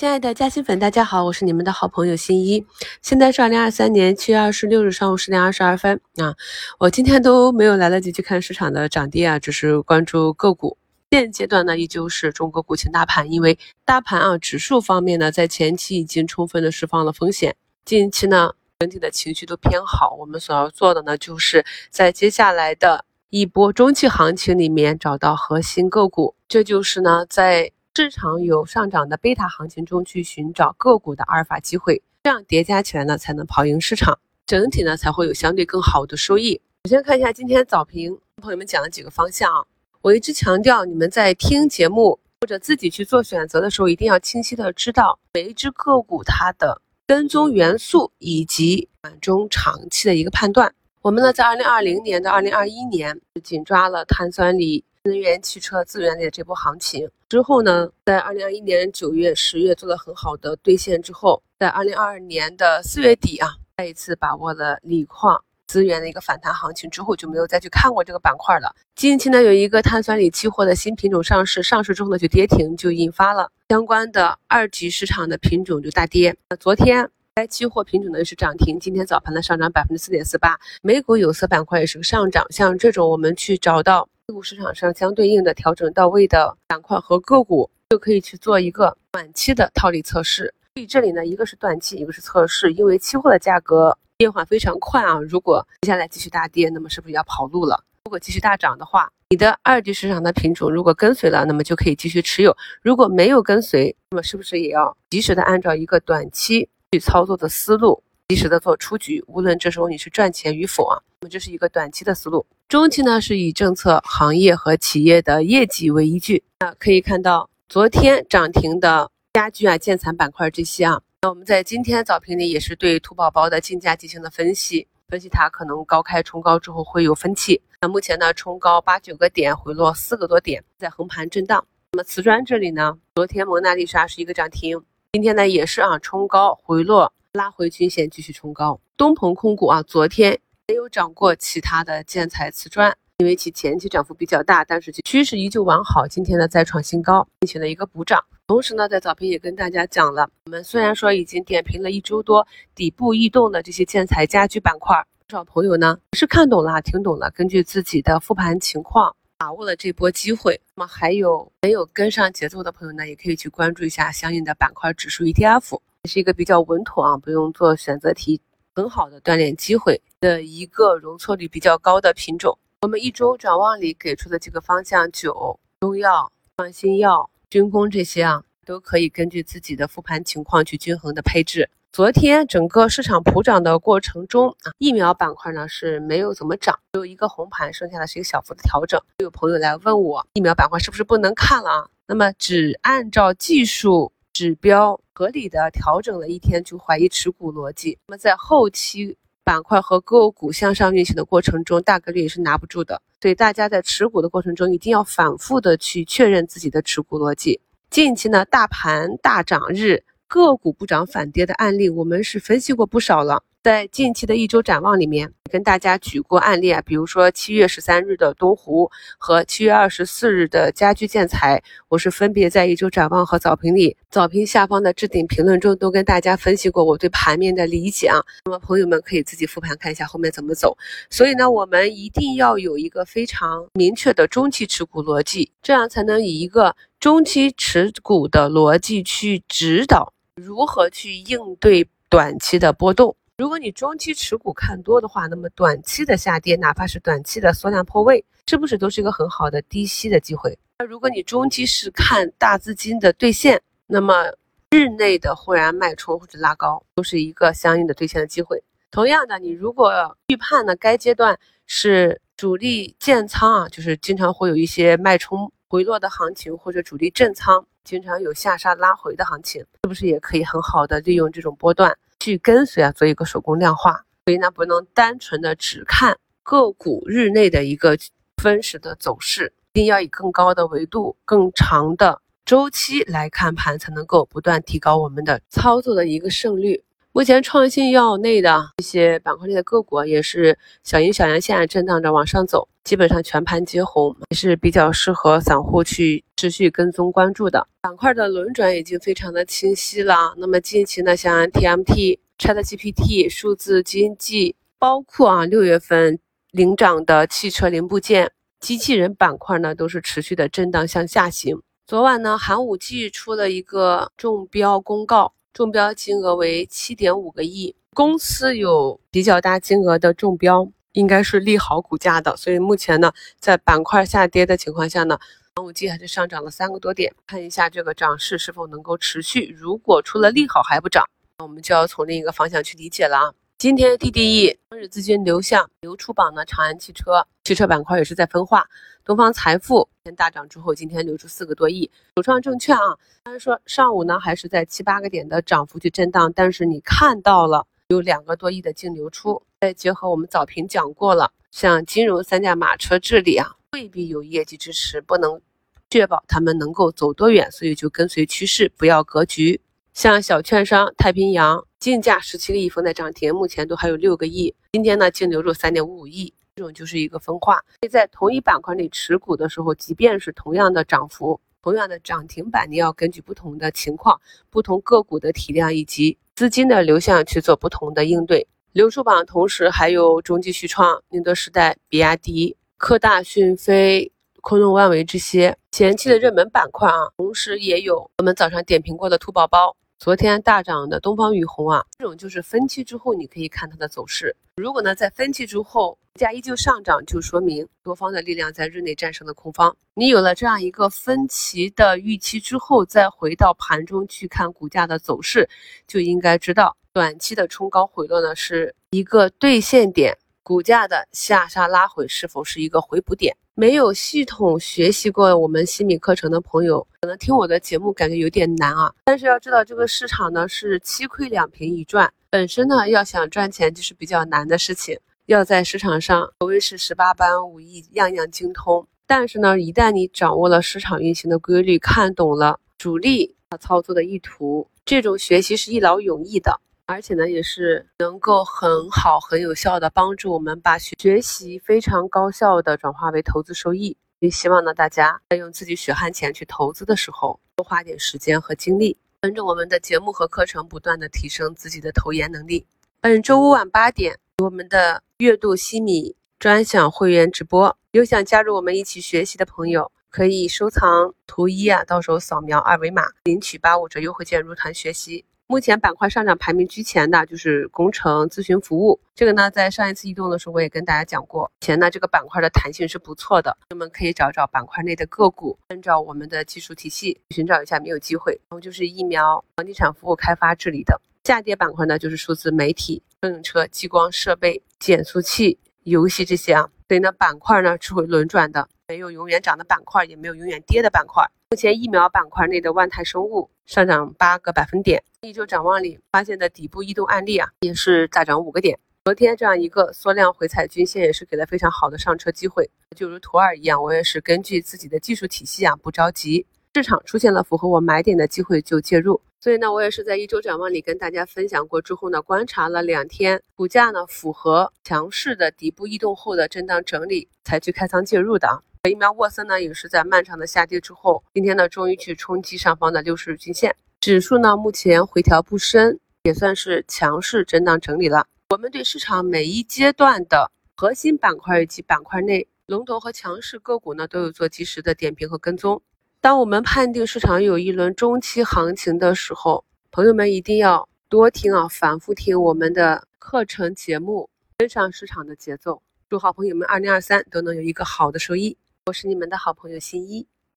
亲爱的嘉兴粉，大家好，我是你们的好朋友新一。现在是二零二三年七月二十六日上午十点二十二分啊。我今天都没有来得及去看市场的涨跌啊，只是关注个股。现阶段呢，依旧是中国股情大盘，因为大盘啊指数方面呢，在前期已经充分的释放了风险，近期呢整体的情绪都偏好。我们所要做的呢，就是在接下来的一波中期行情里面找到核心个股，这就是呢在。市场有上涨的贝塔行情中去寻找个股的阿尔法机会，这样叠加起来呢，才能跑赢市场，整体呢才会有相对更好的收益。首先看一下今天早评，朋友们讲了几个方向啊。我一直强调，你们在听节目或者自己去做选择的时候，一定要清晰的知道每一只个股它的跟踪元素以及短中长期的一个判断。我们呢，在二零二零年到二零二一年紧抓了碳酸锂。能源、汽车、资源类的这波行情之后呢，在二零二一年九月、十月做了很好的兑现之后，在二零二二年的四月底啊，再一次把握了锂矿资源的一个反弹行情之后，就没有再去看过这个板块了。近期呢，有一个碳酸锂期货的新品种上市，上市之后呢就跌停，就引发了相关的二级市场的品种就大跌。那昨天该期货品种呢是涨停，今天早盘呢上涨百分之四点四八，美股有色板块也是个上涨。像这种我们去找到。股市场上相对应的调整到位的板块和个股，就可以去做一个短期的套利测试。所以这里呢，一个是短期，一个是测试。因为期货的价格变化非常快啊，如果接下来继续大跌，那么是不是要跑路了？如果继续大涨的话，你的二级市场的品种如果跟随了，那么就可以继续持有；如果没有跟随，那么是不是也要及时的按照一个短期去操作的思路？及时的做出局，无论这时候你是赚钱与否啊，那么这是一个短期的思路。中期呢是以政策、行业和企业的业绩为依据。那可以看到，昨天涨停的家居啊、建材板块这些啊，那我们在今天早评里也是对土宝宝的竞价进行了分析，分析它可能高开冲高之后会有分歧。那目前呢，冲高八九个点，回落四个多点，在横盘震荡。那么瓷砖这里呢，昨天蒙娜丽莎是一个涨停，今天呢也是啊冲高回落。拉回均线继续冲高，东鹏控股啊，昨天没有涨过其他的建材瓷砖，因为其前期涨幅比较大，但是趋势依旧完好。今天呢再创新高，进行了一个补涨。同时呢，在早评也跟大家讲了，我们虽然说已经点评了一周多底部异动的这些建材家居板块，不少朋友呢是看懂了、听懂了，根据自己的复盘情况把握了这波机会。那么还有没有跟上节奏的朋友呢，也可以去关注一下相应的板块指数 ETF。是一个比较稳妥啊，不用做选择题，很好的锻炼机会的一个容错率比较高的品种。我们一周展望里给出的几个方向，酒、中药、创新药、军工这些啊，都可以根据自己的复盘情况去均衡的配置。昨天整个市场普涨的过程中啊，疫苗板块呢是没有怎么涨，只有一个红盘，剩下的是一个小幅的调整。有朋友来问我，疫苗板块是不是不能看了啊？那么只按照技术。指标合理的调整了一天就怀疑持股逻辑，那么在后期板块和个股向上运行的过程中，大概率也是拿不住的。所以大家在持股的过程中，一定要反复的去确认自己的持股逻辑。近期呢，大盘大涨日，个股不涨反跌的案例，我们是分析过不少了。在近期的一周展望里面，跟大家举过案例啊，比如说七月十三日的东湖和七月二十四日的家居建材，我是分别在一周展望和早评里，早评下方的置顶评论中都跟大家分析过我对盘面的理解啊。那么朋友们可以自己复盘看一下后面怎么走。所以呢，我们一定要有一个非常明确的中期持股逻辑，这样才能以一个中期持股的逻辑去指导如何去应对短期的波动。如果你中期持股看多的话，那么短期的下跌，哪怕是短期的缩量破位，是不是都是一个很好的低吸的机会？那如果你中期是看大资金的兑现，那么日内的忽然脉冲或者拉高，都是一个相应的兑现的机会。同样的，你如果预判呢，该阶段是主力建仓啊，就是经常会有一些脉冲回落的行情，或者主力震仓，经常有下杀拉回的行情，是不是也可以很好的利用这种波段？去跟随啊，做一个手工量化，所以呢，不能单纯的只看个股日内的一个分时的走势，一定要以更高的维度、更长的周期来看盘，才能够不断提高我们的操作的一个胜率。目前创新药内的一些板块内的个股也是小阴小阳线震荡着往上走，基本上全盘皆红，也是比较适合散户去持续跟踪关注的。板块的轮转已经非常的清晰了。那么近期呢，像 TMT、ChatGPT、数字经济，包括啊六月份领涨的汽车零部件、机器人板块呢，都是持续的震荡向下行。昨晚呢，寒武纪出了一个中标公告。中标金额为七点五个亿，公司有比较大金额的中标，应该是利好股价的。所以目前呢，在板块下跌的情况下呢，寒武纪还是上涨了三个多点。看一下这个涨势是否能够持续。如果出了利好还不涨，那我们就要从另一个方向去理解了啊。今天 DDE 当日资金流向流出榜呢，长安汽车汽车板块也是在分化。东方财富天大涨之后，今天流出四个多亿。首创证券啊，虽然说上午呢还是在七八个点的涨幅去震荡，但是你看到了有两个多亿的净流出。再结合我们早评讲过了，像金融三驾马车治理啊，未必有业绩支持，不能确保他们能够走多远，所以就跟随趋势，不要格局。像小券商太平洋。竞价十七个亿封在涨停，目前都还有六个亿。今天呢，净流入三点五五亿，这种就是一个分化。所以在同一板块里持股的时候，即便是同样的涨幅、同样的涨停板，你要根据不同的情况、不同个股的体量以及资金的流向去做不同的应对。流出榜同时还有中继、旭创、宁德时代、比亚迪、科大讯飞、昆仑万维这些前期的热门板块啊，同时也有我们早上点评过的兔宝宝。昨天大涨的东方雨虹啊，这种就是分期之后，你可以看它的走势。如果呢在分期之后股价依旧上涨，就说明多方的力量在日内战胜了空方。你有了这样一个分歧的预期之后，再回到盘中去看股价的走势，就应该知道短期的冲高回落呢是一个兑现点。股价的下杀拉回是否是一个回补点？没有系统学习过我们西米课程的朋友，可能听我的节目感觉有点难啊。但是要知道，这个市场呢是七亏两平一赚，本身呢要想赚钱就是比较难的事情。要在市场上可谓是十八般武艺，样样精通。但是呢，一旦你掌握了市场运行的规律，看懂了主力操作的意图，这种学习是一劳永逸的。而且呢，也是能够很好、很有效的帮助我们把学习非常高效的转化为投资收益。也希望呢，大家在用自己血汗钱去投资的时候，多花点时间和精力，跟着我们的节目和课程，不断的提升自己的投研能力。本周五晚八点，我们的月度西米专享会员直播，有想加入我们一起学习的朋友，可以收藏图一啊，到时候扫描二维码领取八五折优惠券入团学习。目前板块上涨排名居前的就是工程咨询服务，这个呢，在上一次异动的时候我也跟大家讲过，前呢这个板块的弹性是不错的，那么可以找找板块内的个股，按照我们的技术体系寻找一下没有机会。然后就是疫苗、房地产服务开发治理等。下跌板块呢，就是数字媒体、乘用车、激光设备、减速器、游戏这些啊，所以呢板块呢是会轮转的，没有永远涨的板块，也没有永远跌的板块。目前疫苗板块内的万泰生物上涨八个百分点，一周展望里发现的底部异动案例啊，也是大涨五个点。昨天这样一个缩量回踩均线，也是给了非常好的上车机会。就如图二一样，我也是根据自己的技术体系啊，不着急，市场出现了符合我买点的机会就介入。所以呢，我也是在一周展望里跟大家分享过之后呢，观察了两天，股价呢符合强势的底部异动后的震荡整理，才去开仓介入的。疫苗沃森呢，也是在漫长的下跌之后，今天呢终于去冲击上方的六十日均线，指数呢目前回调不深，也算是强势震荡整理了。我们对市场每一阶段的核心板块以及板块内龙头和强势个股呢，都有做及时的点评和跟踪。当我们判定市场有一轮中期行情的时候，朋友们一定要多听啊，反复听我们的课程节目，跟上市场的节奏。祝好朋友们二零二三都能有一个好的收益。我是你们的好朋友新一。